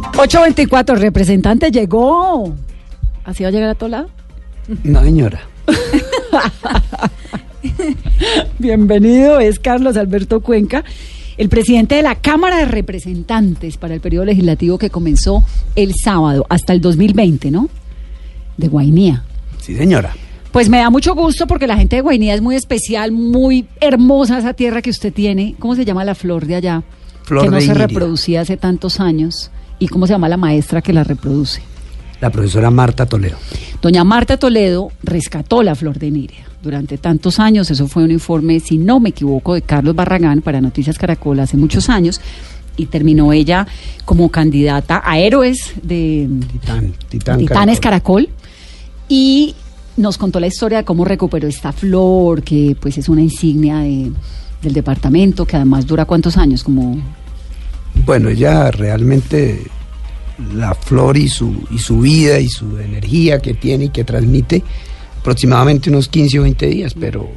824, representante llegó. ¿Así va a llegar a todo lado? No, señora. Bienvenido, es Carlos Alberto Cuenca, el presidente de la Cámara de Representantes para el periodo legislativo que comenzó el sábado hasta el 2020, ¿no? De Guainía. Sí, señora. Pues me da mucho gusto porque la gente de Guainía es muy especial, muy hermosa esa tierra que usted tiene. ¿Cómo se llama la flor de allá? Flor que no de se Iniria. reproducía hace tantos años. ¿Y cómo se llama la maestra que la reproduce? La profesora Marta Toledo. Doña Marta Toledo rescató la flor de Niria durante tantos años. Eso fue un informe, si no me equivoco, de Carlos Barragán para Noticias Caracol hace muchos años. Y terminó ella como candidata a héroes de Titán, Titán. Titanes Caracol. Y nos contó la historia de cómo recuperó esta flor, que pues es una insignia de- del departamento, que además dura cuántos años, como Bueno, ella realmente, la flor y su, y su vida y su energía que tiene y que transmite, aproximadamente unos 15 o 20 días, pero,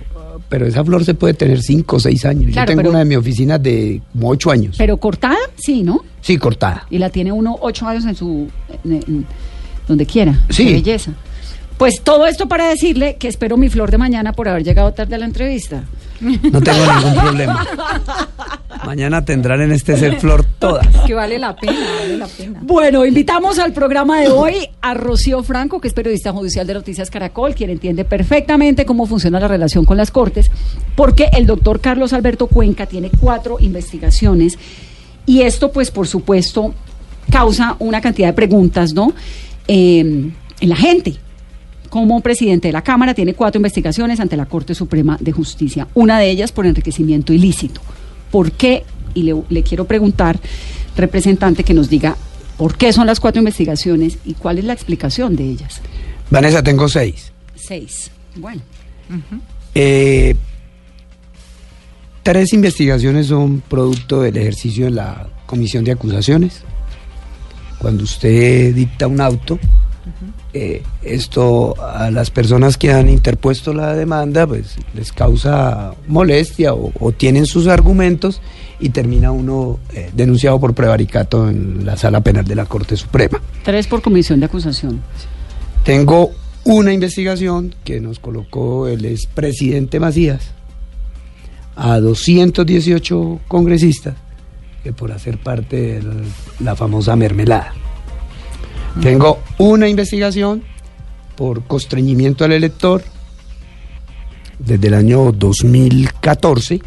pero esa flor se puede tener 5 o 6 años. Claro, Yo tengo pero- una de mis oficinas de como 8 años. pero cortada, sí, ¿no? Sí, cortada. y la tiene uno ocho años en su en- en- donde quiera Sí. qué belleza pues todo esto para decirle que espero mi flor de mañana por haber llegado tarde a la entrevista No tengo ningún problema. Mañana tendrán en este ser flor todas. Que vale la pena, vale la pena. bueno invitamos al programa de hoy a Rocío Franco que es periodista judicial de Noticias Caracol quien entiende perfectamente cómo funciona la relación con las cortes porque el doctor Carlos Alberto Cuenca tiene cuatro investigaciones y esto pues por supuesto causa una cantidad de preguntas no Eh, en la gente como presidente de la Cámara, tiene cuatro investigaciones ante la Corte Suprema de Justicia. Una de ellas por enriquecimiento ilícito. ¿Por qué? Y le, le quiero preguntar, representante, que nos diga por qué son las cuatro investigaciones y cuál es la explicación de ellas. Vanessa, tengo seis. Seis. Bueno. Eh, tres investigaciones son producto del ejercicio de la comisión de acusaciones. Cuando usted dicta un auto, eh, esto a las personas que han interpuesto la demanda, pues les causa molestia o, o tienen sus argumentos y termina uno eh, denunciado por prevaricato en la sala penal de la Corte Suprema. Tres por comisión de acusación. Tengo una investigación que nos colocó el expresidente Macías a 218 congresistas que por hacer parte de la, la famosa mermelada. Tengo una investigación por constreñimiento al elector desde el año 2014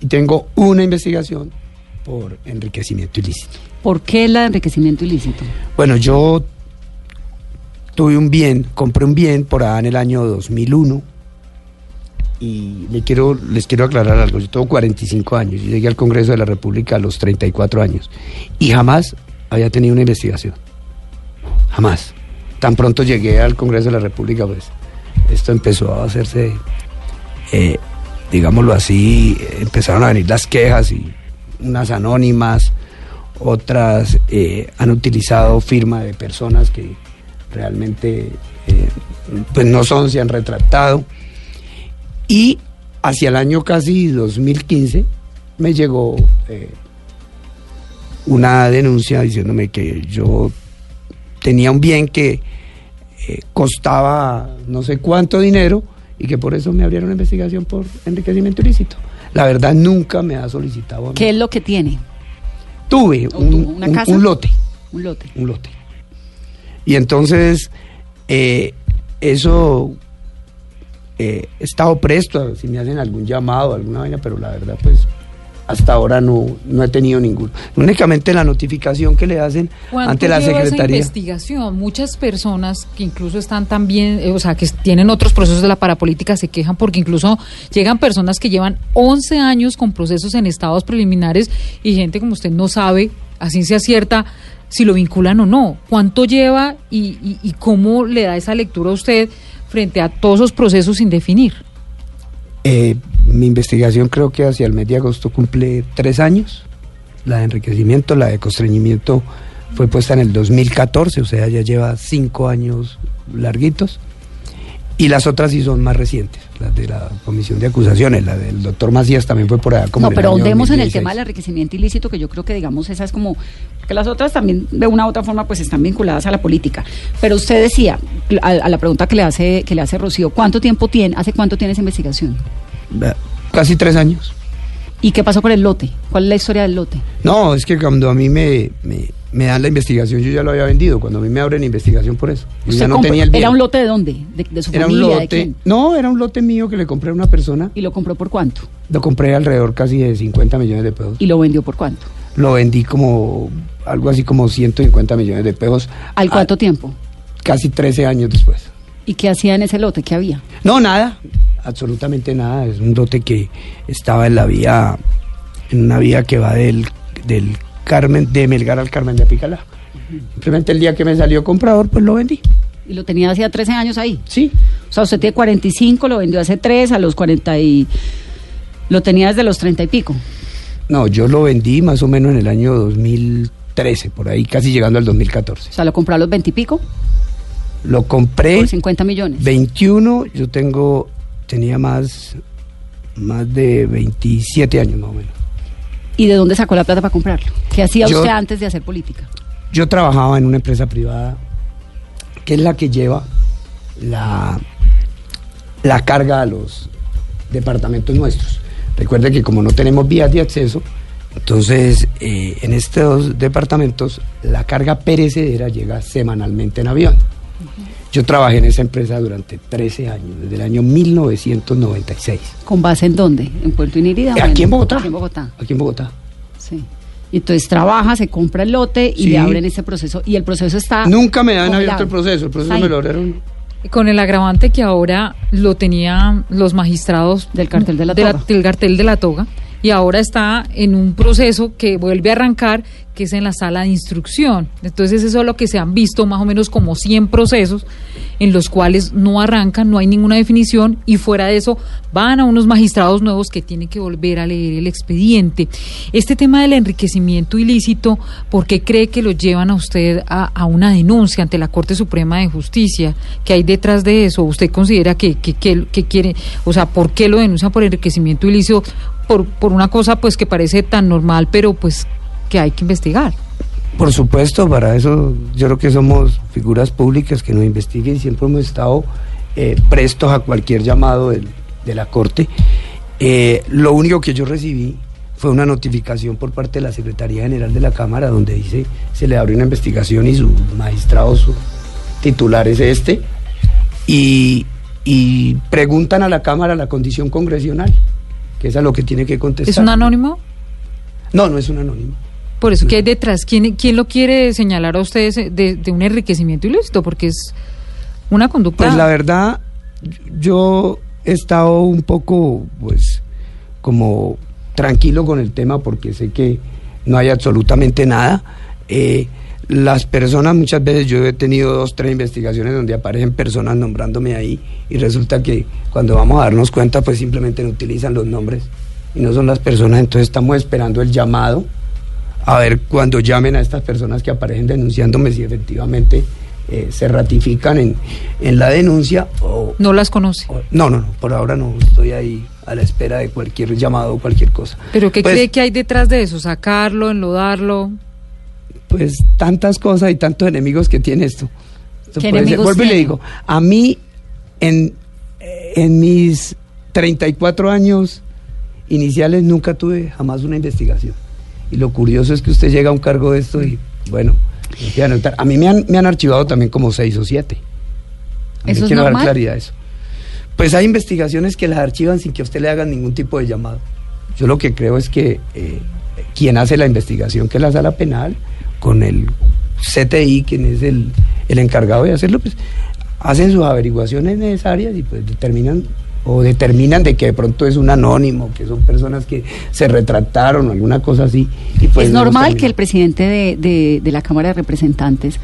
y tengo una investigación por enriquecimiento ilícito. ¿Por qué de enriquecimiento ilícito? Bueno, yo tuve un bien, compré un bien por allá en el año 2001 y le quiero, les quiero aclarar algo. Yo tengo 45 años, yo llegué al Congreso de la República a los 34 años y jamás había tenido una investigación. Jamás. Tan pronto llegué al Congreso de la República, pues esto empezó a hacerse, eh, digámoslo así, empezaron a venir las quejas y unas anónimas, otras eh, han utilizado firma de personas que realmente eh, pues no son, se han retractado. Y hacia el año casi 2015 me llegó una denuncia diciéndome que yo tenía un bien que eh, costaba no sé cuánto dinero y que por eso me abrieron una investigación por enriquecimiento ilícito. La verdad nunca me ha solicitado. a mí. ¿Qué es lo que tiene? Tuve ¿O un, una un- casa? un lote, Un lote. un lote. Y entonces eh, eso eh, he estado presto a si me hacen algún llamado, alguna vaina, pero la verdad pues hasta ahora no, no he tenido ninguno. Únicamente la notificación que le hacen ¿Cuánto ante la esa Secretaría. investigación? Muchas personas que incluso están también, eh, o sea, que tienen otros procesos de la parapolítica se quejan porque incluso llegan personas que llevan 11 años con procesos en estados preliminares y gente como usted no sabe, a ciencia cierta, si lo vinculan o no. ¿Cuánto lleva y, y- y cómo le da esa lectura a usted frente a todos esos procesos sin definir? Eh, mi investigación creo que hacia el mes de agosto cumple tres años. La de enriquecimiento, la de constreñimiento fue puesta en el 2014, o sea, ya lleva cinco años larguitos. Y las otras sí son más recientes, las de la comisión de acusaciones, la del doctor Macías también fue por allá como no, pero ahondemos en el 2016. tema del enriquecimiento ilícito, que yo creo que, digamos, esa es como. que las otras también, de una u otra forma, pues están vinculadas a la política. Pero usted decía, a, a la pregunta que le hace que le hace Rocío, ¿cuánto tiempo tiene, hace cuánto tiene esa investigación? Casi tres años. ¿Y qué pasó con el lote? ¿Cuál es la historia del lote? No, es que cuando a mí me, me, me dan la investigación, yo ya lo había vendido. Cuando a mí me abren investigación por eso. Yo ya no tenía el bien. ¿Era un lote de dónde? ¿De, de su Era un familia? ¿De lote. quién? No, era un lote mío que le compré a una persona. ¿Y lo compró por cuánto? Lo compré alrededor casi de 50 millones de pesos. ¿Y lo vendió por cuánto? Lo vendí como algo así como 150 millones de pesos. ¿Al a- cuánto tiempo? Casi 13 años después. ¿Y qué hacía en ese lote? ¿Qué había? No, nada, absolutamente nada. Es un lote que estaba en la vía, en una vía que va del, del Carmen, de Melgar al Carmen de Apicalá. Simplemente el día que me salió comprador, pues lo vendí. ¿Y lo tenía hacía 13 años ahí? Sí, O sea, usted tiene 45, lo vendió hace 3, a los 40 y... Lo tenía desde los 30 y pico. no, yo lo vendí más o menos en el año 2013, por ahí casi llegando al 2014. O sea, lo compró a los 20 y pico Lo compré por 50 millones. 21, yo tengo, tenía más, más de 27 años más o menos. ¿Y de dónde sacó la plata para comprarlo? ¿Qué hacía Yo- usted antes de hacer política? Yo trabajaba en una empresa privada que es la que lleva la, la carga a los departamentos nuestros. Recuerde que como no tenemos vías de acceso, entonces eh, en estos departamentos la carga perecedera llega semanalmente en avión. Yo trabajé en esa empresa durante 13 años, desde el año 1996. ¿Con base en dónde? ¿En Puerto Inírida? o Aquí en Bogotá. Aquí en Bogotá, Aquí en Bogotá. sí. Y entonces trabaja, se compra el lote y Sí. le abren ese proceso. Y el proceso está... Nunca me han abierto el proceso, el proceso me lo abrieron. Con el agravante que ahora lo tenían los magistrados Del cartel de la toga. del cartel de la toga y ahora está en un proceso que vuelve a arrancar que es en la sala de instrucción. Entonces eso es lo que se han visto más o menos como 100 procesos en los cuales no arrancan, no hay ninguna definición y fuera de eso van a unos magistrados nuevos que tienen que volver a leer el expediente. Este tema del enriquecimiento ilícito, ¿por qué cree que lo llevan a usted a, una denuncia ante la Corte Suprema de Justicia? ¿Qué hay detrás de eso? ¿Usted considera que- que quiere, o sea, por qué lo denuncian por enriquecimiento ilícito? Por, por una cosa pues que parece tan normal, pero pues que hay que investigar. Por supuesto, para eso yo creo que somos figuras públicas que nos investiguen siempre hemos estado eh, prestos a cualquier llamado del- de la Corte. Eh, lo único que yo recibí fue una notificación por parte de la Secretaría General de la Cámara donde dice se le abre una investigación y su magistrado su titular es este y, y preguntan a la Cámara la condición congresional, que es a lo que tiene que contestar. ¿Es un anónimo? No, no es un anónimo. Por eso, ¿qué hay detrás? ¿Quién, quién lo quiere señalar a ustedes de, de un enriquecimiento ilícito? Porque es una conducta... Pues la verdad, yo he estado un poco, pues, como tranquilo con el tema porque sé que no hay absolutamente nada. Eh, las personas, muchas veces yo he tenido dos, tres investigaciones donde aparecen personas nombrándome ahí y resulta que cuando vamos a darnos cuenta, pues simplemente no utilizan los nombres y no son las personas. Entonces estamos esperando el llamado a ver cuando llamen a estas personas que aparecen denunciándome si efectivamente eh, se ratifican en, en la denuncia o, No las conoce. o- no, no, no, por ahora no estoy ahí a la espera de cualquier llamado o cualquier cosa. ¿Pero qué Pues- cree que hay detrás de eso? ¿Sacarlo, enlodarlo? Pues tantas cosas y tantos enemigos que tiene esto. Esto ¿Qué enemigos Vuelvo y le tiene? digo, a mí en, en mis 34 años iniciales nunca tuve jamás una investigación. Y lo curioso es que usted llega a un cargo de esto y, bueno, a mí me han, me han archivado también como seis o siete. A mí ¿Eso es quiero dar claridad a eso. Pues hay investigaciones que las archivan sin que a usted le hagan ningún tipo de llamado. Yo lo que creo es que eh, quien hace la investigación, que es la sala penal, con el CTI, quien es el, el encargado de hacerlo, pues hacen sus averiguaciones necesarias y pues determinan o determinan de que de pronto es un anónimo, que son personas que se retractaron o alguna cosa así. Y pues es normal que el presidente de, de- de la Cámara de Representantes,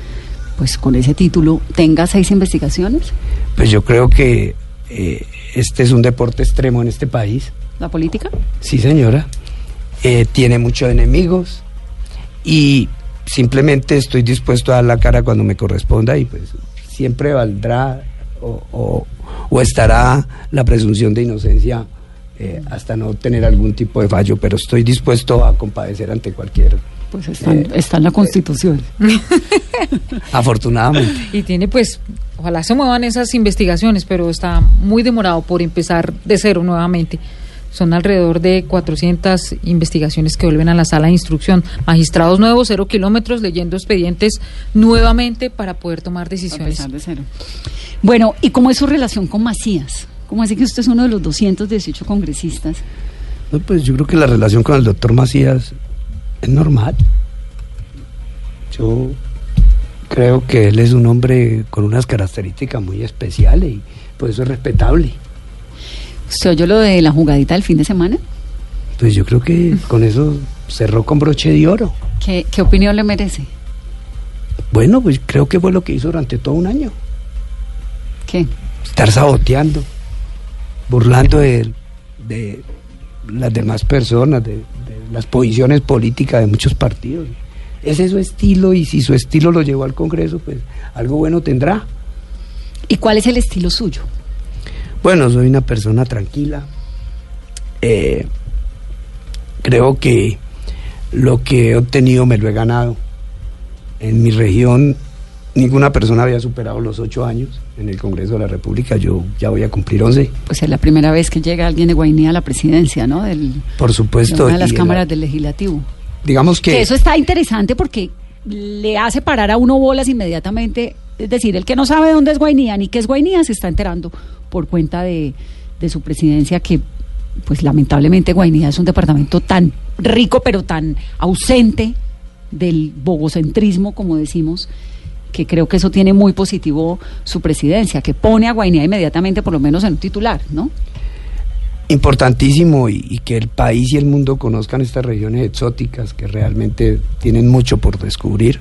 pues con ese título, tenga seis investigaciones. Pues yo creo que eh, este es un deporte extremo en este país. ¿La política? Sí, señora. Eh, tiene muchos enemigos y simplemente estoy dispuesto a dar la cara cuando me corresponda y pues siempre valdrá o, o- o estará la presunción de inocencia eh, hasta no tener algún tipo de fallo, pero estoy dispuesto a compadecer ante cualquier pues está, eh, está en la Constitución. Afortunadamente. Y tiene pues, ojalá se muevan esas investigaciones, pero está muy demorado por empezar de cero nuevamente. Son alrededor de 400 investigaciones que vuelven a la sala de instrucción. Magistrados nuevos, cero kilómetros, leyendo expedientes nuevamente para poder tomar decisiones. De cero. Bueno, ¿y cómo es su relación con Macías? ¿Cómo así que usted es uno de los 218 congresistas? No, pues yo creo que la relación con el doctor Macías es normal. Yo creo que él es un hombre con unas características muy especiales y pues eso es respetable. ¿Usted oyó lo de la jugadita del fin de semana? Pues yo creo que con eso cerró con broche de oro. ¿Qué, qué opinión le merece? Bueno, pues creo que fue lo que hizo durante todo un año. ¿Qué? Estar saboteando, burlando de, de las demás personas, de, las posiciones políticas de muchos partidos. Ese es su estilo y si su estilo lo llevó al Congreso, pues algo bueno tendrá. ¿Y cuál es el estilo suyo? Bueno, soy una persona tranquila. Eh, creo que lo que he obtenido me lo he ganado. En mi región ninguna persona había superado los ocho años en el Congreso de la República. Yo ya voy a cumplir once. Pues es la primera vez que llega alguien de Guainía a la presidencia, ¿no? Del, Por supuesto. De una de las cámaras del legislativo. Digamos que... que... Eso está interesante porque le hace parar a uno bolas inmediatamente. Es decir, el que no sabe dónde es Guainía ni qué es Guainía se está enterando por cuenta de, su presidencia que pues lamentablemente Guainía es un departamento tan rico pero tan ausente del bogocentrismo, como decimos, que creo que eso tiene muy positivo su presidencia, que pone a Guainía inmediatamente por lo menos en un titular, ¿no? Importantísimo y, que el país y el mundo conozcan estas regiones exóticas que realmente tienen mucho por descubrir.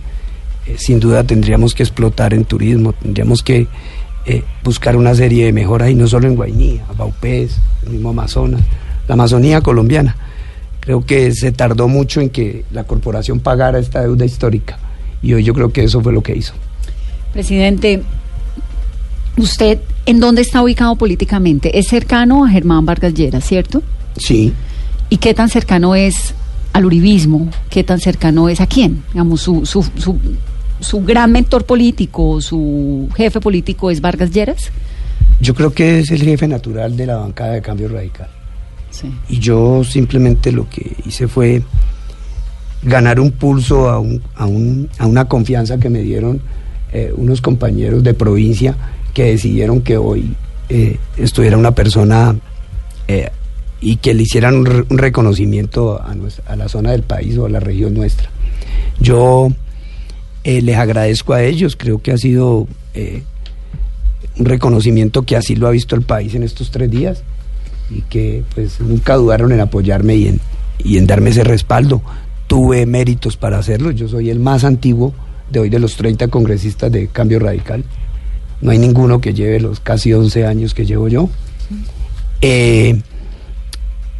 Eh, sin duda tendríamos que explotar en turismo, tendríamos que eh, buscar una serie de mejoras y no solo en Guainía, Baupés, el mismo Amazonas, la Amazonía colombiana. Creo que se tardó mucho en que la corporación pagara esta deuda histórica y hoy yo creo que eso fue lo que hizo. Presidente, ¿usted en dónde está ubicado políticamente? Es cercano a Germán Vargas Lleras, ¿cierto? Sí. ¿Y qué tan cercano es al uribismo? ¿Qué tan cercano es a quién? Digamos, su, su, su, su gran mentor político, su jefe político es Vargas Lleras. Yo creo que es el jefe natural de la bancada de cambio radical. Sí. Y yo simplemente lo que hice fue ganar un pulso a, un, a, un, a una confianza que me dieron eh, unos compañeros de provincia que decidieron que hoy eh, estuviera una persona eh, y que le hicieran un, reconocimiento a, nuestra, a, la zona del país o a la región nuestra. Yo les agradezco a ellos, creo que ha sido un reconocimiento que así lo ha visto el país en estos tres días y que pues nunca dudaron en apoyarme y en, y en darme ese respaldo tuve méritos para hacerlo. Yo soy el más antiguo de hoy de los 30 congresistas de Cambio Radical. No hay ninguno que lleve los casi 11 años que llevo yo. Eh,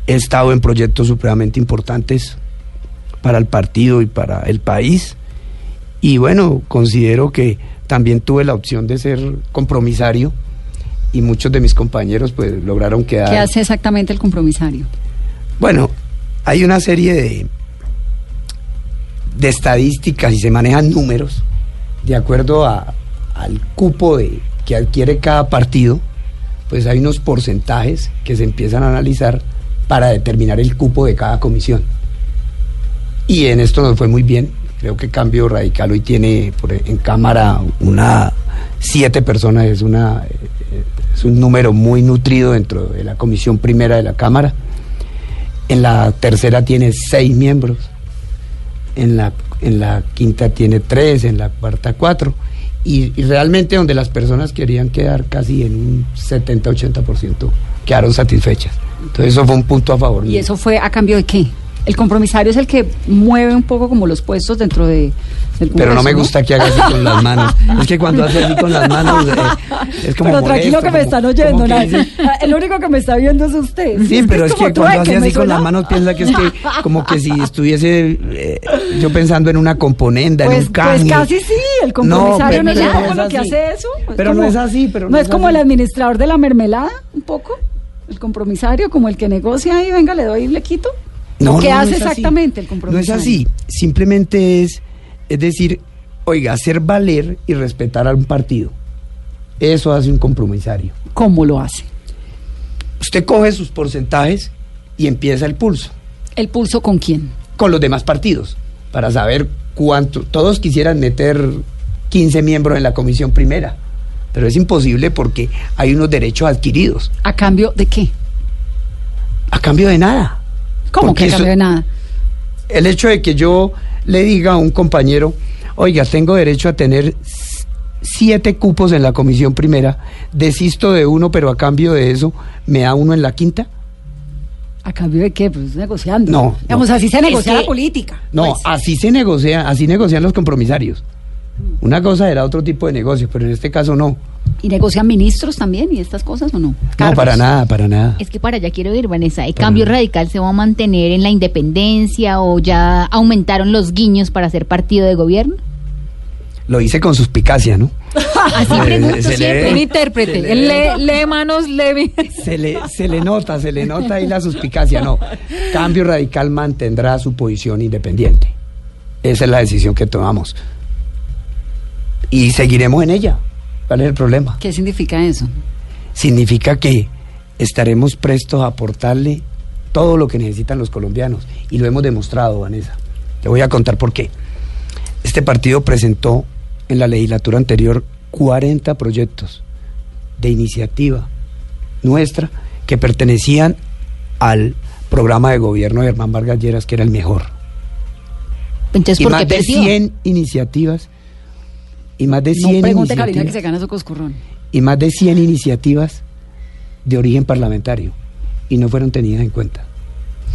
he estado en proyectos supremamente importantes para el partido y para el país. Y bueno, considero que también tuve la opción de ser compromisario y muchos de mis compañeros pues lograron quedar... ¿Qué hace exactamente el compromisario? Bueno, hay una serie de, de estadísticas y se manejan números de acuerdo a, al cupo de, que adquiere cada partido, pues hay unos porcentajes que se empiezan a analizar para determinar el cupo de cada comisión. Y en esto nos fue muy bien. Creo que Cambio Radical hoy tiene por, en Cámara una siete personas, es, una, es un número muy nutrido dentro de la comisión primera de la Cámara. En la tercera tiene seis miembros en la, en la quinta tiene tres, en la cuarta cuatro, y, y realmente donde las personas querían quedar casi en un 70-80% quedaron satisfechas. Entonces eso fue un punto a favor. ¿Y eso fue a cambio de qué? El compromisario es el que mueve un poco como los puestos dentro de, del Pero no me gusta que haga así con las manos. Es que cuando hace así con las manos eh, es como Pero tranquilo molesto, que me como- están oyendo. como nadie- dice- El único que me está viendo es usted. Sí, pero es como que cuando hace así con las manos piensa que es que como que si estuviese eh, yo pensando en una componenda, en Pues, un canje. pues casi sí, el compromisario no, pero es poco es lo que hace eso. Pero no es así, pero no, no es como así. el administrador de la mermelada, un poco. El compromisario, como el que negocia ahí, venga, le doy y le quito. No, ¿Qué no, no hace así. exactamente el No compromisario? es así, simplemente es, es decir, oiga, hacer valer y respetar a un partido. Eso hace un compromisario. ¿Cómo lo hace? Usted coge sus porcentajes y empieza el pulso ¿El pulso con quién? con los demás partidos para saber cuánto. Todos quisieran meter 15 miembros en la comisión primera, pero es imposible porque hay unos derechos adquiridos ¿A cambio de qué? a cambio de nada. ¿Cómo Porque que cambio de nada? el hecho de que yo le diga a un compañero, oiga, tengo derecho a tener siete cupos en la comisión primera, desisto de uno, pero a cambio de eso me da uno en la quinta. ¿A cambio de qué? Pues negociando. No, Digamos, no. así se Es negocia que- la política. No, pues. así se negocia, así negocian los compromisarios. Una cosa era otro tipo de negocio, pero en este caso no. ¿Y negocian ministros también y estas cosas o no? No, para nada, para nada. Es que para allá quiero ir, Vanessa. ¿El Para cambio nada. radical se va a mantener en la independencia o ya aumentaron los guiños para ser partido de gobierno? Lo hice con suspicacia, ¿no? Así pregunto se siempre. El intérprete, se le él ve- lee, lee manos, lee... Se le, se le nota, se le nota ahí la suspicacia. No, Cambio Radical mantendrá su posición independiente. Esa es la decisión que tomamos. Y seguiremos en ella. ¿Cuál es el problema? ¿Qué significa eso? Significa que estaremos prestos a aportarle todo lo que necesitan los colombianos. Y lo hemos demostrado, Vanessa. Te voy a contar por qué. Este partido presentó en la legislatura anterior 40 proyectos de iniciativa nuestra que pertenecían al programa de gobierno de Germán Vargas Lleras, que era el mejor. Entonces, y ¿por más qué de perdió? 100 iniciativas y más de 100 No pregunte Carolina que se iniciativas gana su coscurrón. y más de 100 iniciativas de origen parlamentario y no fueron tenidas en cuenta.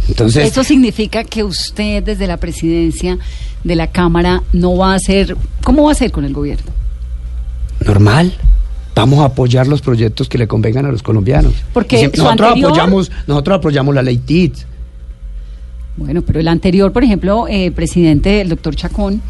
Entonces, Eso significa que usted desde la presidencia de la Cámara no va a hacer... ¿Cómo va a hacer con el gobierno? normal. Vamos a apoyar los proyectos que le convengan a los colombianos. Porque nosotros anterior- apoyamos, nosotros apoyamos la ley TITS. Bueno, pero el anterior, por ejemplo, eh, presidente, el doctor Chacón,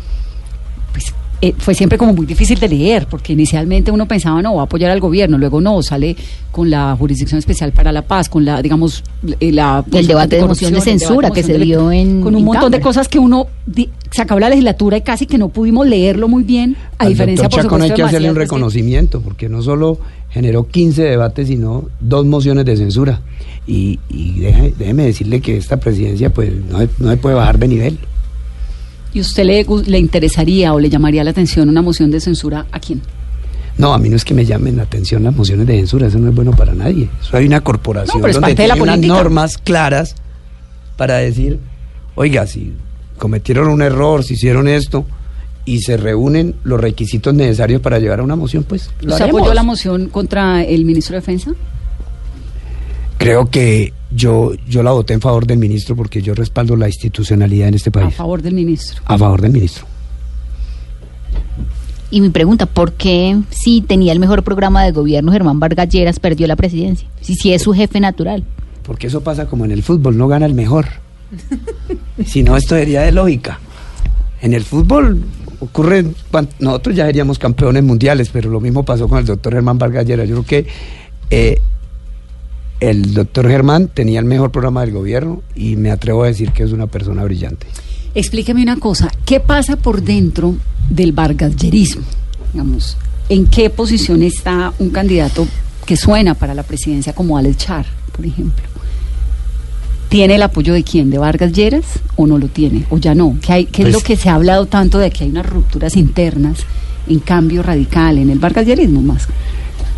pues eh, fue siempre como muy difícil de leer, porque inicialmente uno pensaba, no, va a apoyar al gobierno, luego no, sale con la Jurisdicción Especial para la Paz, con la, digamos, eh, la... El debate de moción de censura que se de- dio en- Con un en montón de cosas que uno... di- se acabó la legislatura y casi que no pudimos leerlo muy bien, a Al diferencia, por Chacón hay supuesto, que de hacerle un reconocimiento, porque no solo generó 15 debates, sino dos mociones de censura. Y, y déjeme decirle que esta presidencia pues no, no se puede bajar de nivel. ¿Y usted le, le interesaría o le llamaría la atención una moción de censura a quién? No, a mí no es que me llamen la atención las mociones de censura, eso no es bueno para nadie. Eso hay una corporación No, pero es donde parte de la tiene unas política. normas claras para decir, oiga, si cometieron un error, si hicieron esto y se reúnen los requisitos necesarios para llevar a una moción, pues lo ¿Usted haremos. apoyó la moción contra el ministro de Defensa? Creo que yo, yo la voté en favor del ministro porque yo respaldo la institucionalidad en este A país. favor del ministro. A favor del ministro. Y mi pregunta, ¿por qué si tenía el mejor programa de gobierno Germán Vargas Lleras perdió la presidencia? Si sí es su jefe natural. Porque eso pasa como en el fútbol, no gana el mejor. si no, esto sería de lógica. En el fútbol ocurre, nosotros ya seríamos campeones mundiales, pero lo mismo pasó con el doctor Germán Vargas Lleras. Yo creo que eh, el doctor Germán tenía el mejor programa del gobierno y me atrevo a decir que es una persona brillante. Explíqueme una cosa, ¿qué pasa por dentro del vargasyerismo? Digamos, ¿en qué posición está un candidato que suena para la presidencia como Alex Char, por ejemplo? ¿Tiene el apoyo de quién? ¿De Vargas Lleras o no lo tiene? ¿O ya no? ¿Qué, hay, qué es Pues- lo que se ha hablado tanto de que hay unas rupturas internas en cambio radical en el vargasyerismo más?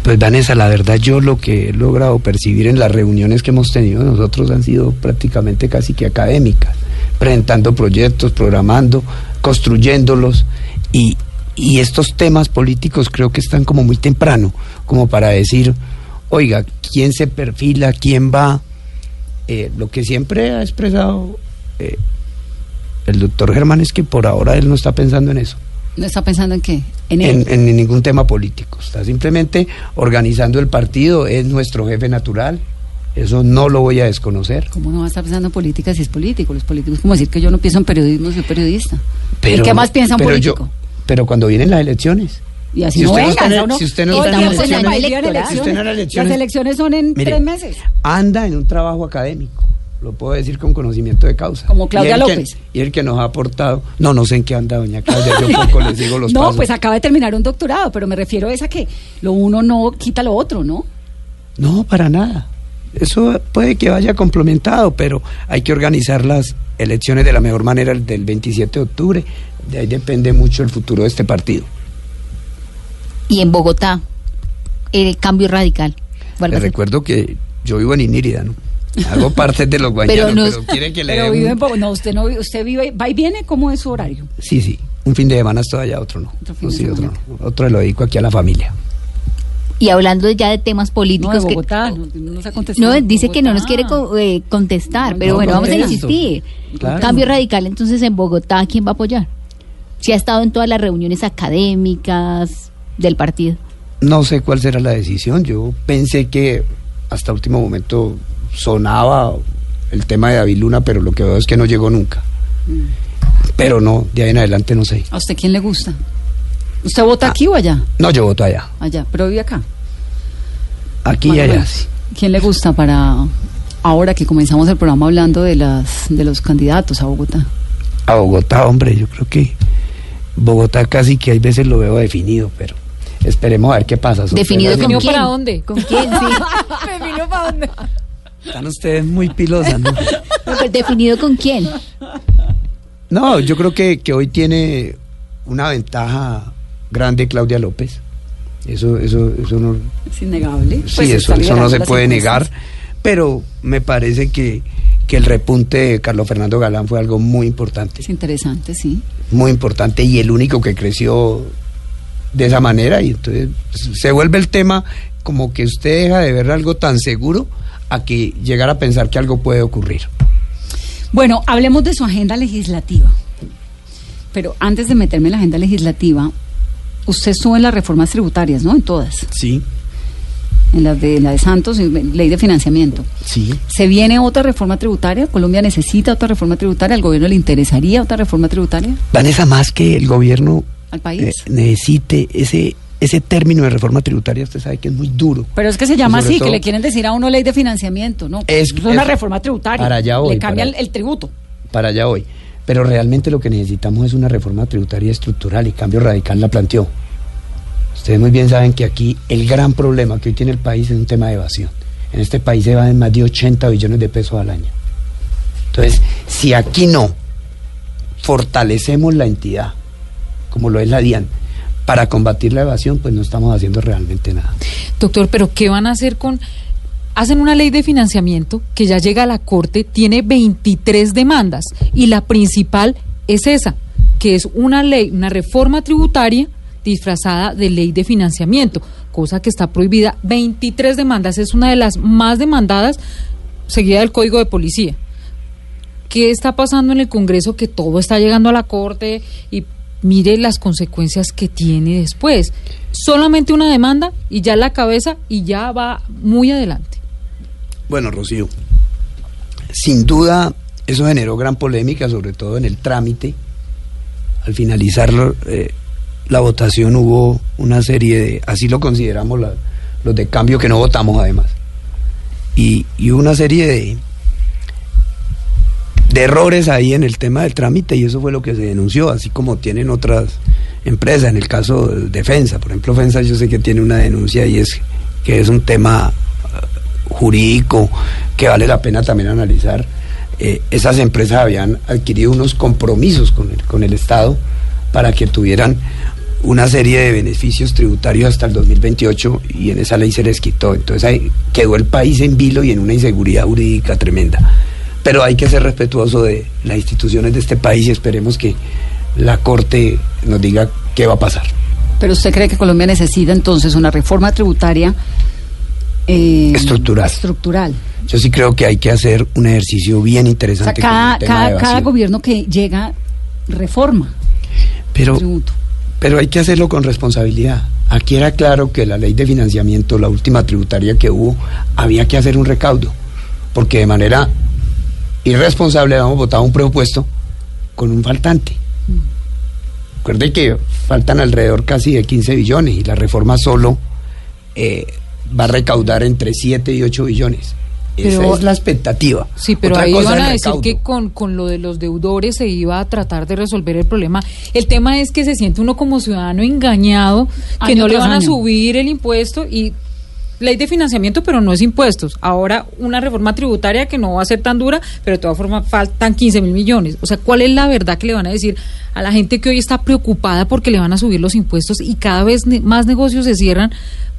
Pues Vanessa, la verdad yo lo que he logrado percibir en las reuniones que hemos tenido nosotros han sido prácticamente casi que académicas, presentando proyectos, programando, construyéndolos y, y estos temas políticos creo que están como muy temprano, como para decir, oiga, ¿quién se perfila? ¿Quién va? Eh, lo que siempre ha expresado eh, el doctor Germán es que por ahora él no está pensando en eso. ¿No está pensando en qué? En él. En, en ningún tema político. Está simplemente organizando el partido, es nuestro jefe natural. Eso no lo voy a desconocer. ¿Cómo no va a estar pensando en política si es político? Los políticos, como decir que yo no pienso en periodismo, soy periodista. ¿En qué más piensa un pero político? yo- pero cuando vienen las elecciones. y así si no venga, ¿no? no. si usted no está en elecciones- el país en si usted no en elecciones. elecciones- Las elecciones son en Mire, tres meses. anda en un trabajo académico. Lo puedo decir con conocimiento de causa. Como Claudia Y el que- López. y el que nos ha aportado. No, no sé en qué anda doña Claudia. Yo poco le sigo los no, pasos. pues acaba de terminar un doctorado, pero me refiero es a que lo uno no quita lo otro, ¿no? No, para nada. Eso puede que vaya complementado, pero hay que organizar las elecciones de la mejor manera el del 27 de octubre. De ahí depende mucho el futuro de este partido. Y en Bogotá, el cambio radical. ¿Cuál va Le a ser? recuerdo que yo vivo en Inírida, ¿no? Hago parte de los guayanos, Pero pero, nos- quiere que le Pero dé vive un- en no, usted no, vive- usted vive, va y viene, ¿cómo es su horario? Sí, sí. Un fin de semana estoy allá, otro no. Otro fin No, de sí, otro no. Otro lo dedico aquí a la familia. Y hablando ya de temas No, políticos. de que- Bogotá, no, no nos ha contestado. No, dice que no nos quiere co- eh, contestar, No, pero no, bueno, vamos a insistir. Claro. Cambio radical, entonces en Bogotá, ¿quién va a apoyar? Si ha estado en todas las reuniones académicas del partido. No sé cuál será la decisión. Yo pensé que hasta último momento sonaba el tema de David Luna, pero lo que veo es que no llegó nunca. Pero no, de ahí en adelante no sé. ¿A usted quién le gusta? ¿Usted vota aquí o allá? No, yo voto allá. Allá, pero vive acá. Aquí y allá. sí. ¿Quién le gusta para ahora que comenzamos el programa hablando de las de los candidatos a Bogotá? A Bogotá, hombre, yo creo que Bogotá casi que hay veces lo veo definido, pero esperemos a ver qué pasa. ¿Definido con ¿Definió quién? para dónde? ¿Con quién? Sí. ¿Definió para dónde? Están ustedes muy pilosas, ¿no? Pero ¿Definido con quién? No, yo creo que, que hoy tiene una ventaja grande Claudia López. Eso, eso, eso no, Es innegable. sí, Pues eso, eso no se puede negar. Pero me parece que, que el repunte de Carlos Fernando Galán fue algo muy importante, Es interesante, sí. muy importante y el único que creció de esa manera. Y entonces se vuelve el tema como que usted deja de ver algo tan seguro a que llegar a pensar que algo puede ocurrir. Bueno, hablemos de su agenda legislativa. Pero antes de meterme en la agenda legislativa, usted estuvo en las reformas tributarias, ¿no? En todas. Sí, En la de, la de Santos, ley de financiamiento. sí. ¿Se viene otra reforma tributaria? ¿Colombia necesita otra reforma tributaria? ¿Al gobierno le interesaría otra reforma tributaria Vanessa, más que el gobierno al país? eh, necesite ese, ese término de reforma tributaria, usted sabe que es muy duro. Pero es que se llama así, todo- que le quieren decir a uno ley de financiamiento, ¿no? Es- es una es- reforma tributaria. para allá voy, Le cambian el tributo. para allá hoy. Pero realmente lo que necesitamos es una reforma tributaria estructural y Cambio Radical la planteó. Ustedes muy bien saben que aquí el gran problema que hoy tiene el país es un tema de evasión. En este país se van más de 80 billones de pesos al año. Entonces, si aquí no fortalecemos la entidad, como lo es la DIAN, para combatir la evasión, pues no estamos haciendo realmente nada. Doctor, pero ¿qué van a hacer con... Hacen una ley de financiamiento que ya llega a la Corte, tiene 23 demandas y la principal es esa, que es una ley, una reforma tributaria disfrazada de ley de financiamiento, cosa que está prohibida. 23 demandas, es una de las más demandadas, seguida del Código de Policía. ¿Qué está pasando en el Congreso? Que todo está llegando a la Corte y mire las consecuencias que tiene después. Solamente una demanda y ya la cabeza y ya va muy adelante. Bueno, Rocío, sin duda eso generó gran polémica, sobre todo en el trámite. Al finalizar eh, la votación hubo una serie de, así lo consideramos los de cambio que no votamos además, y, y una serie de, de errores ahí en el tema del trámite y eso fue lo que se denunció, así como tienen otras empresas, en el caso de Defensa, por ejemplo, Defensa yo sé que tiene una denuncia y es que es un tema jurídico que vale la pena también analizar. Eh, esas empresas habían adquirido unos compromisos con el, con el Estado para que tuvieran una serie de beneficios tributarios hasta el 2028 y en esa ley se les quitó. Entonces ahí quedó el país en vilo y en una inseguridad jurídica tremenda. Pero hay que ser respetuoso de las instituciones de este país y esperemos que la Corte nos diga qué va a pasar. Pero usted cree que Colombia necesita entonces una reforma tributaria eh, Estructural. estructural. Yo sí creo que hay que hacer un ejercicio bien O sea, interesante con cada, el tema de cada, cada gobierno que llega reforma Pero, tributo. pero hay que hacerlo con responsabilidad. Aquí era claro que la ley de financiamiento, la última tributaria que hubo, había que hacer un recaudo, porque de manera irresponsable habíamos votado un presupuesto con un faltante. Recuerde que faltan alrededor casi de 15 billones y la reforma solo eh, va a recaudar entre 7 y 8 billones. Esa Pero- es la expectativa. Sí, pero Otra ahí cosa iban es a decir que con, con lo de los deudores se iba a tratar de resolver el problema. El tema es que se siente uno como ciudadano engañado, que Año no le van a subir el impuesto y ley de financiamiento, pero no es impuestos. Ahora una reforma tributaria que no va a ser tan dura, pero de todas formas faltan 15 mil millones. O sea, ¿cuál es la verdad que le van a decir a la gente que hoy está preocupada porque le van a subir los impuestos y cada vez ne- más negocios se cierran?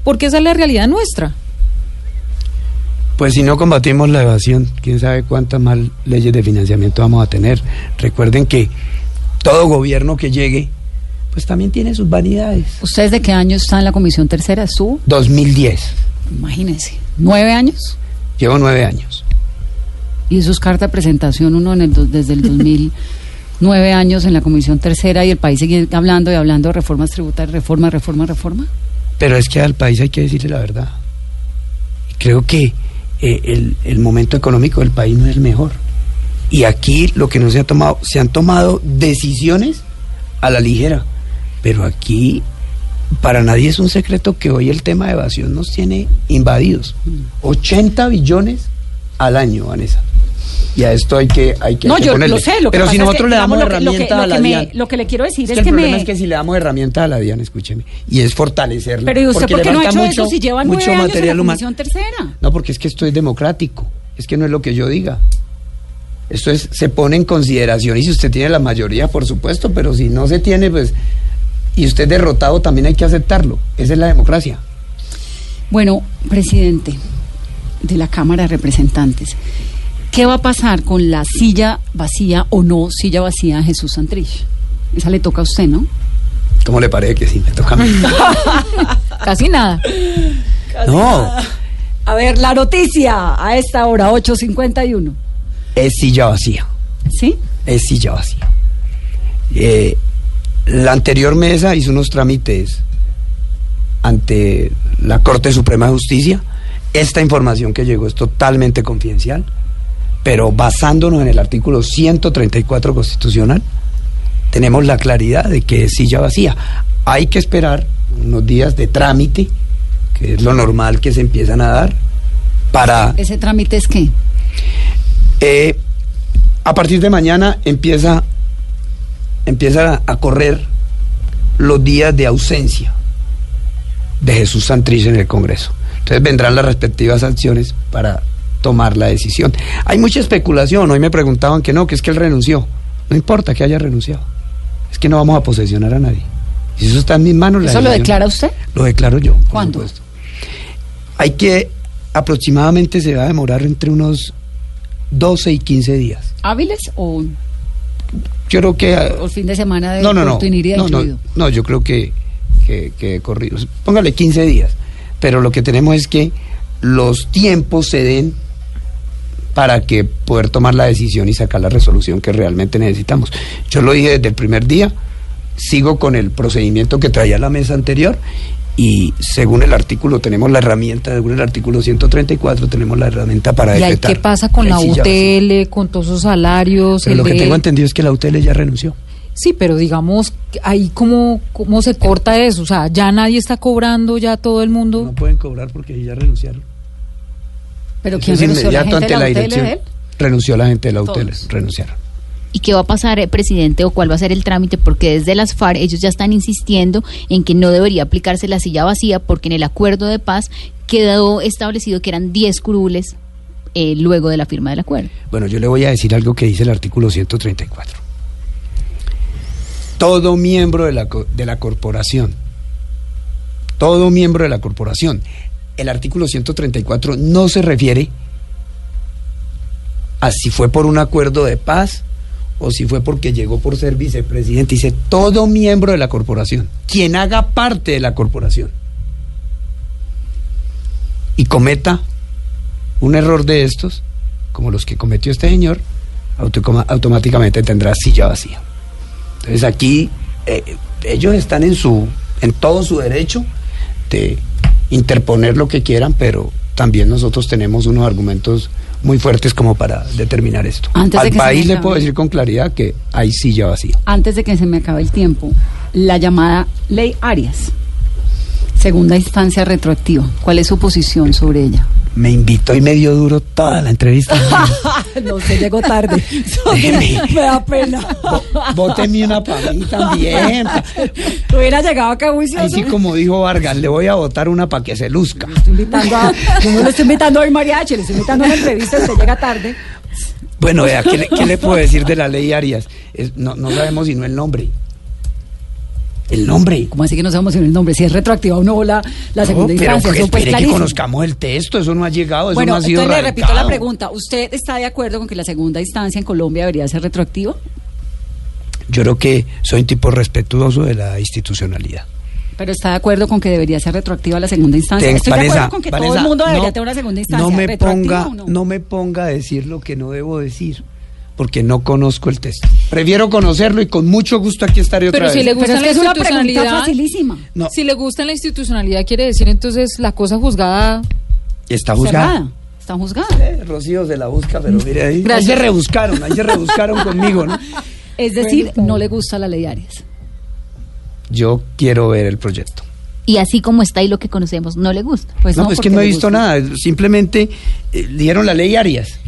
Porque esa es la realidad nuestra. Pues si no combatimos la evasión, quién sabe cuántas más leyes de financiamiento vamos a tener. Recuerden que todo gobierno que llegue, pues también tiene sus vanidades. ¿Ustedes de qué año están en la comisión tercera? ¿Estuvo? 2010, Imagínense. ¿Nueve años? llevo nueve años. Y eso es carta de presentación uno en el, do- desde el 2009 años en la comisión tercera y el país sigue hablando y hablando de reformas tributarias, reforma, reforma, reforma. Pero es que al país hay que decirle la verdad. Creo que eh, el, el momento económico del país no es el mejor. Y aquí lo que no se ha tomado, se han tomado decisiones a la ligera. Pero aquí para nadie es un secreto que hoy el tema de evasión nos tiene invadidos. 80 billones al año, Vanessa. Y a esto hay que, hay que, No, hay que yo ponerle. lo sé. Lo que Pero si es que, nosotros le digamos, damos lo que- herramientas lo a la me- DIAN. lo que le quiero decir es es que el problema es que si le damos herramientas a la DIAN, escúcheme, y es fortalecerla. Pero ¿y usted porque por qué no ha hecho mucho- eso si lleva nueve mucho años en material la humano. comisión tercera? No, porque es que esto es democrático. Es que no es lo que yo diga. Esto es, se pone en consideración y si usted tiene la mayoría, por supuesto, pero si no se tiene, pues, y usted derrotado, también hay que aceptarlo. Esa es la democracia. Bueno, presidente de la Cámara de Representantes, ¿qué va a pasar con la silla vacía o no silla vacía de Jesús Santrich? Esa le toca a usted, ¿no? ¿Cómo le parece que sí? Me toca a mí. Casi nada. no, A ver, la noticia a esta hora, 8.51. es silla vacía. ¿Sí? es silla vacía. Eh, la anterior mesa hizo unos trámites ante la Corte Suprema de Justicia. Esta información que llegó es totalmente confidencial, pero basándonos en el artículo 134 constitucional, tenemos la claridad de que es silla vacía. Hay que esperar unos días de trámite, que es lo normal que se empiezan a dar, para ¿Ese trámite es qué? eh, a partir de mañana empieza, empieza a, a correr los días de ausencia de Jesús Santrich en el Congreso. Entonces vendrán las respectivas acciones para tomar la decisión. Hay mucha especulación. Hoy me preguntaban que no, que es que él renunció. No importa que haya renunciado. Es que no vamos a posesionar a nadie. Si eso está en mis manos, la ¿Eso lo declara usted? Lo declaro yo. por ¿Cuándo? supuesto. Hay que, aproximadamente se va a demorar entre unos 12 y 15 días. ¿Hábiles o, Yo creo que... o el fin de semana de no, no, no, no, no, incluido? no, yo creo que, que, que corridos. Póngale 15 días. Pero lo que tenemos es que los tiempos se den para que poder tomar la decisión y sacar la resolución que realmente necesitamos. Yo lo dije desde el primer día, sigo con el procedimiento que traía la mesa anterior y según el artículo tenemos la herramienta, según el artículo 134 tenemos la herramienta para ¿Y qué pasa con la. UTL, con todos esos salarios? Pero el lo que de- tengo entendido es que la UTL ya renunció. Sí, pero digamos, ahí cómo, cómo se corta eso. O sea, ya nadie está cobrando, ya todo el mundo. No pueden cobrar porque ya renunciaron. ¿Pero Eso quién renunció? ¿La gente de la ante la UTL dirección. Renunció la gente de la UTL, Todos. renunciaron. ¿Y qué va a pasar, eh, presidente, o cuál va a ser el trámite? Porque desde las FARC ellos ya están insistiendo en que no debería aplicarse la silla vacía porque en el acuerdo de paz quedó establecido que eran 10 curules eh, luego de la firma del acuerdo. Bueno, yo le voy a decir algo que dice el artículo 134. Todo miembro de la, de la corporación, todo miembro de la corporación, el artículo 134 no se refiere a si fue por un acuerdo de paz o si fue porque llegó por ser vicepresidente. Dice todo miembro de la corporación, quien haga parte de la corporación. y cometa un error de estos, como los que cometió este señor, automáticamente tendrá silla vacía. Entonces aquí eh, ellos están en su, en todo su derecho de interponer lo que quieran, pero también nosotros tenemos unos argumentos muy fuertes como para determinar esto. Antes Al país le puedo decir con claridad que hay silla vacía. Antes de que se me acabe el tiempo, la llamada ley Arias, segunda instancia retroactiva. ¿Cuál es su posición sobre ella? Me invitó y me dio duro toda la entrevista. no, se llegó tarde. Déjeme. me da pena. Bóteme una para mí también. Hubiera llegado acá juicioso. Así como dijo Vargas, le voy a votar una para que se luzca. Estoy invitando a, yo no le estoy invitando hoy mariachi, le estoy invitando a una entrevista, usted llega tarde. Bueno, vea, ¿qué le, qué le puedo decir de la ley Arias? Es- no, no sabemos sino el nombre. El nombre. ¿Cómo así que no sabemos el nombre? Si es retroactiva o no la, la No, segunda pero instancia. que Eso pues que conozcamos el texto, eso no ha llegado, eso Bueno, no ha sido entonces le repito la pregunta. ¿Usted está de acuerdo con que la segunda instancia en Colombia debería ser retroactiva? Yo creo que soy un tipo respetuoso de la institucionalidad. Pero está de acuerdo con que debería ser retroactiva la segunda instancia. Estoy de acuerdo con que todo el mundo debería no- tener una segunda instancia. No me ¿Retroactiva ponga, o no? me ponga a decir lo que no debo decir, porque no conozco el texto. Prefiero conocerlo y con mucho gusto aquí estaré otra Pero si vez. le Pero gusta es que la es una facilísima. No. si le gusta la institucionalidad, quiere decir entonces la cosa juzgada. Está juzgada. Cerrada. Está juzgada. Eh, Rocío se la busca, pero mire ahí. Gracias. Ahí se rebuscaron, ahí se rebuscaron conmigo, ¿no? Es decir, no le gusta la ley Arias. Yo quiero ver el proyecto. Y así como está y lo que conocemos, no le gusta. Pues no, pues es que no he visto gusta. nada. Simplemente eh, dieron la ley Arias.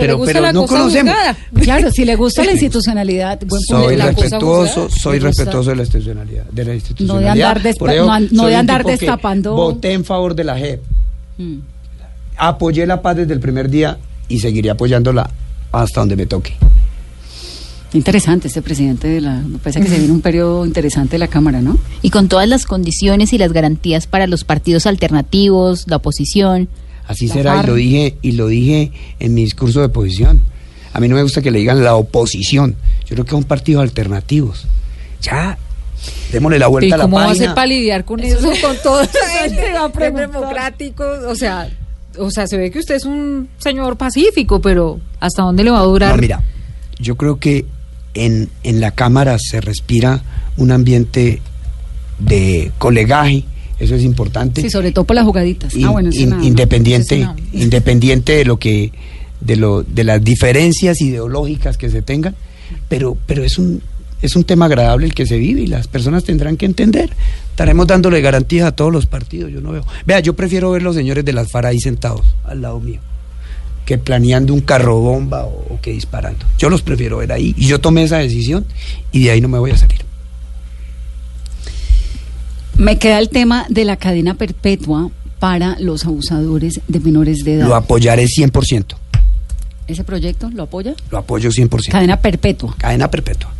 Pero, le gusta pero la no cosa conocemos. juzgada. Claro, si le gusta la institucionalidad, buen. Soy la cosa respetuoso, juzgada. soy respetuoso de la institucionalidad, de la institucionalidad. andar despa- Por ello, no an- no soy de andar destapando- Voté en favor de la JEP. Mm. Apoyé la paz desde el primer día y seguiré apoyándola hasta donde me toque. Interesante este presidente de la... Me parece que se viene un periodo interesante de la Cámara, ¿no? Y con todas las condiciones y las garantías para los partidos alternativos, la oposición. Así La será y lo dije y lo dije en mi discurso de oposición. A mí no me gusta que le digan la oposición. Yo creo que son partidos alternativos. Ya, démosle la ¿Y vuelta a la cómo va a página. ser para lidiar con eso, con todo eso iba a preguntar. democrático? O sea, o sea, se ve que usted es un señor pacífico, pero ¿hasta dónde le va a durar? No, mira, yo creo que en, en la Cámara se respira un ambiente de colegaje, eso es importante. Sí, sobre todo por las jugaditas. In- ah, bueno, in- nada independiente, no. independiente de lo que, de lo, de las diferencias ideológicas que se tengan, pero, pero es un es un tema agradable el que se vive y las personas tendrán que entender. Estaremos dándole garantías a todos los partidos, yo no veo. Vea, yo prefiero ver los señores de las FARC ahí sentados al lado mío que planeando un carro bomba o, o que disparando. Yo los prefiero ver ahí y yo tomé esa decisión y de ahí no me voy a salir. Me queda el tema de la cadena perpetua para los abusadores de menores de edad. Lo apoyaré 100%. ¿Ese proyecto lo apoya? Lo apoyo 100%. Cadena perpetua, Cadena perpetua.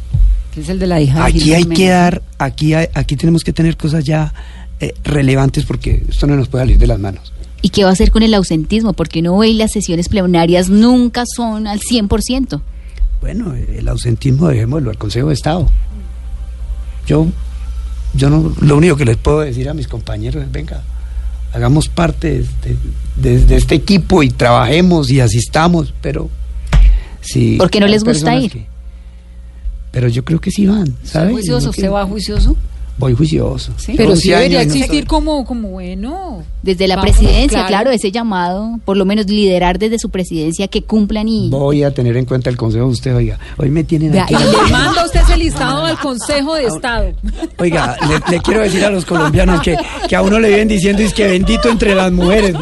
que es el de la hija de Aquí hay que dar, aquí, hay- aquí tenemos que tener cosas ya eh, relevantes porque esto no nos puede salir de las manos. ¿Y qué va a hacer con el ausentismo? Porque uno ve y las sesiones plenarias nunca son al 100%. Bueno, el ausentismo dejémoslo al Consejo de Estado. Yo, yo no, lo único que les puedo decir a mis compañeros es, venga, hagamos parte de este, de- de este equipo y trabajemos y asistamos, pero si ¿Por qué no les gusta ir? que- pero yo creo que sí van, ¿Usted ¿sabes? juicioso? ¿Usted va juicioso? Voy juicioso. Sí. Pero 11 sí debería años y no existir como, como bueno. Desde la Vamos, presidencia, claro. ese llamado, por lo menos liderar desde su presidencia que cumplan y... Voy a tener en cuenta el consejo de usted, oiga. Hoy me tienen Vea, aquí. y Le manda usted ese listado al Consejo de Estado. Oiga, le, le quiero decir a los colombianos que, que a uno le vienen diciendo es que bendito entre las mujeres.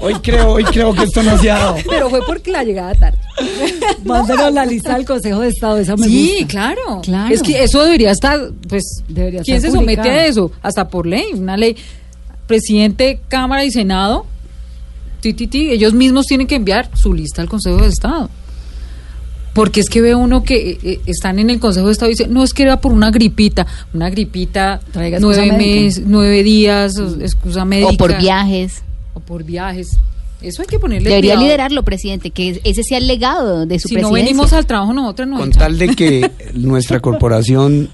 Hoy creo, hoy creo que esto no se ha dado. Pero fue porque la llegada tarde. Mándenos la lista del Consejo de Estado, esa me Sí, gusta. claro. Claro. Es que eso debería estar, pues, Debería ¿quién estar se somete a eso? Hasta por ley, una ley. Presidente, Cámara y Senado, ti, ti, ti, ellos mismos tienen que enviar su lista al Consejo de Estado. Porque es que ve uno que eh, eh, están en el Consejo de Estado y dicen, no, es que era por una gripita, una gripita, nueve, mes, nueve días, excusa médica. o por viajes. O por viajes. Eso hay que ponerle Debería cuidado. liderarlo, presidente, que ese sea el legado de su Si no presidencia. venimos al trabajo nosotros no Con echan. tal de que nuestra corporación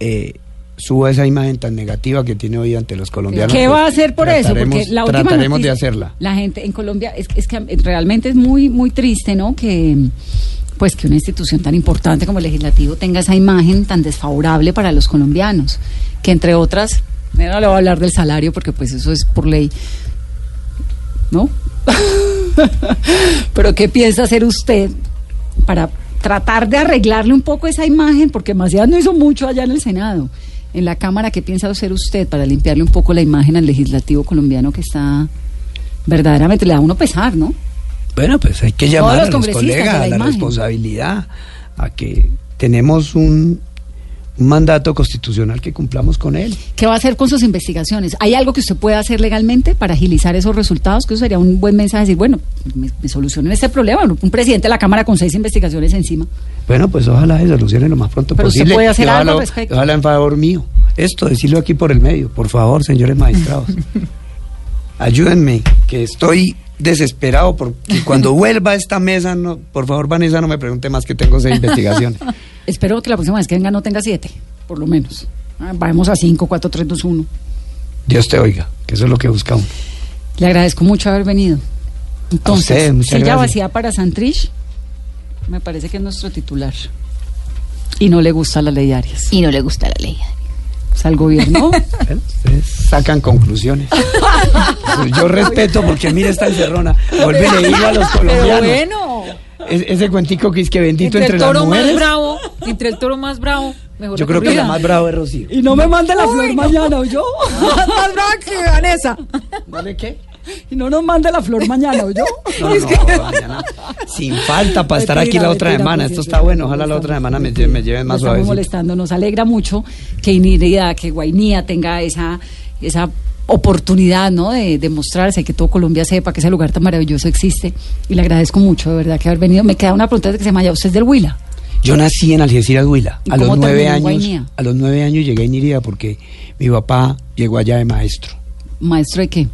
eh, suba esa imagen tan negativa que tiene hoy ante los colombianos. ¿Qué pues, va a hacer por eso? Porque trataremos- la última trataremos de hacerla. La gente en Colombia es, es que realmente es muy muy triste, ¿no? Que pues que una institución tan importante como el legislativo tenga esa imagen tan desfavorable para los colombianos, que entre otras, no le voy a hablar del salario porque pues eso es por ley, ¿no? Pero ¿qué piensa hacer usted para tratar de arreglarle un poco esa imagen? Porque Macías no hizo mucho allá en el Senado. En la Cámara, ¿qué piensa hacer usted para limpiarle un poco la imagen al legislativo colombiano que está verdaderamente, le da a uno pesar, ¿no? Bueno, pues hay que llamar a los colegas la a la imagen. responsabilidad, a que tenemos un mandato constitucional que cumplamos con él. ¿Qué va a hacer con sus investigaciones? ¿Hay algo que usted pueda hacer legalmente para agilizar esos resultados? Que eso sería un buen mensaje, decir, bueno, me, me solucionen este problema. Un presidente de la Cámara con seis investigaciones encima. Bueno, pues ojalá se solucione lo más pronto Pero posible. puede hacer y algo al ojalá- respecto. Ojalá en favor mío. Esto, decirlo aquí por el medio, por favor, señores magistrados. Ayúdenme, que estoy desesperado porque cuando vuelva a esta mesa, no, por favor, Vanessa, no me pregunte más que tengo seis investigaciones. Espero que la próxima vez que venga no tenga siete, por lo menos. Ah, Vamos a cinco, cuatro, tres, dos, uno. Dios te oiga, que eso es lo que buscamos. Le agradezco mucho haber venido. Entonces, usted, muchas silla gracias. vacía para Santrich, me parece que es nuestro titular. Y no le gusta la ley Arias. Y no le gusta la ley. O sea, el gobierno. Sacan conclusiones. Yo respeto porque mire esta encerrona. Vuelve le digo a los Pero colombianos. bueno, Es- ese cuentico que es que bendito entre entre, el las toro más mujeres. bravo, entre el toro más bravo, mejor Yo creo que la más bravo es Rocío. y no me mande la flor mañana, ¿o yo? más brava que Vanessa. ¿Vale qué? Y no nos mande la flor mañana, ¿o yo? No, no, no, mañana. Sin falta para estar aquí la otra semana. pues, Esto está bueno. Ojalá la otra semana me, me lleven más Nos estamos suavecito. molestando. Nos alegra mucho que Inirida, que Guainía tenga esa, esa oportunidad, ¿no? De, de mostrarse, que todo Colombia sepa que ese lugar tan maravilloso existe. Y le agradezco mucho, de verdad, que haber venido. Me queda una pregunta que se llama, ¿ya usted es del Huila? Yo nací en Algeciras, Huila. ¿Y A los nueve años. A los nueve años llegué a Inirida porque mi papá llegó allá de maestro. ¿Maestro de qué?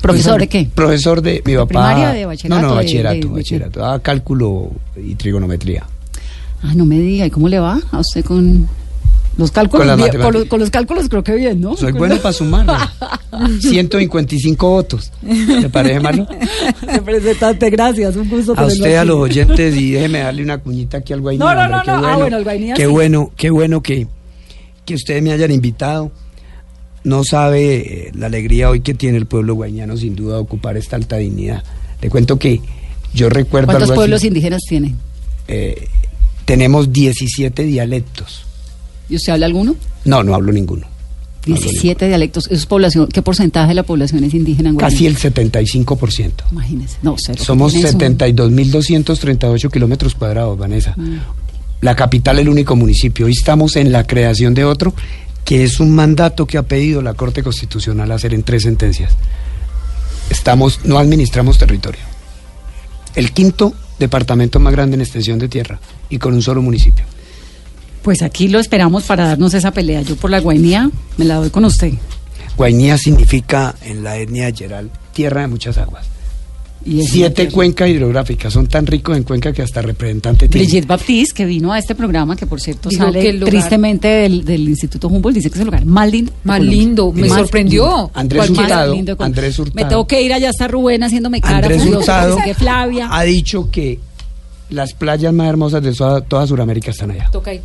¿Profesor de qué? Profesor de mi ¿De papá. primaria, de bachillerato, No, no, bachillerato, de- de bachillerato. Daba cálculo y trigonometría. Ah, no me diga, ¿y cómo le va a usted con los cálculos? Con Bien, con, los, con los cálculos creo que bien, ¿no? Soy bueno la- para sumar. ¿no? 155 votos. ¿Le parece malo? Representante, gracias, un gusto A usted, a aquí. los oyentes, y déjeme darle una cuñita aquí al Guainía. No, no, no, qué no. Ah, Bueno, bueno, al Guainía Qué sí. bueno, qué bueno que, que ustedes me hayan invitado. No sabe eh, la alegría hoy que tiene el pueblo guañano, sin duda, de ocupar esta alta dignidad. Le cuento que yo recuerdo. ¿Cuántos así. pueblos indígenas tienen? Eh, tenemos 17 dialectos. ¿Y usted habla alguno? No, no hablo ninguno. No hablo 17 dialectos. ¿Eso es población? ¿Qué porcentaje de la población es indígena en. Guainía? Casi el 75%. Imagínese. No, cero. Somos Tiene eso. 72.238 kilómetros cuadrados, Vanessa. Mm. La capital, el único municipio. Hoy estamos en la creación de otro, que es un mandato que ha pedido la Corte Constitucional hacer en tres sentencias. Estamos, no administramos territorio. El quinto departamento más grande en extensión de tierra y con un solo municipio. Pues aquí lo esperamos para darnos esa pelea. Yo por la Guainía me la doy con usted. Guainía significa en la etnia yeral tierra de muchas aguas. Y Siete cuencas hidrográficas, son tan ricos en cuenca que hasta representante tiene. Brigitte Baptiste, que vino a este programa, que por cierto Dijo sale que el lugar- tristemente del, del Instituto Humboldt, dice que es el lugar más lindo. Más lindo, me Más sorprendió. lindo. Andrés ¿Cuál más Hurtado, lindo? Andrés Hurtado. Me tengo que ir allá hasta Rubén haciéndome cara. Andrés Hurtado que Flavia. ha dicho que las playas más hermosas de toda, toda Sudamérica están allá. Toca ahí.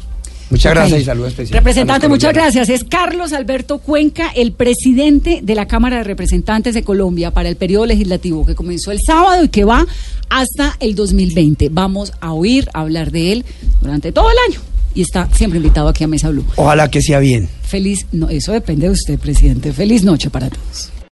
Muchas gracias y saludos especiales. Representante, muchas gracias. Es Carlos Alberto Cuenca, el presidente de la Cámara de Representantes de Colombia para el periodo legislativo que comenzó el sábado y que va hasta el 2020. Vamos a oír hablar de él durante todo el año y está siempre invitado aquí a Mesa Blue. Ojalá que sea bien. Feliz, no, eso depende de usted, presidente. Feliz noche para todos.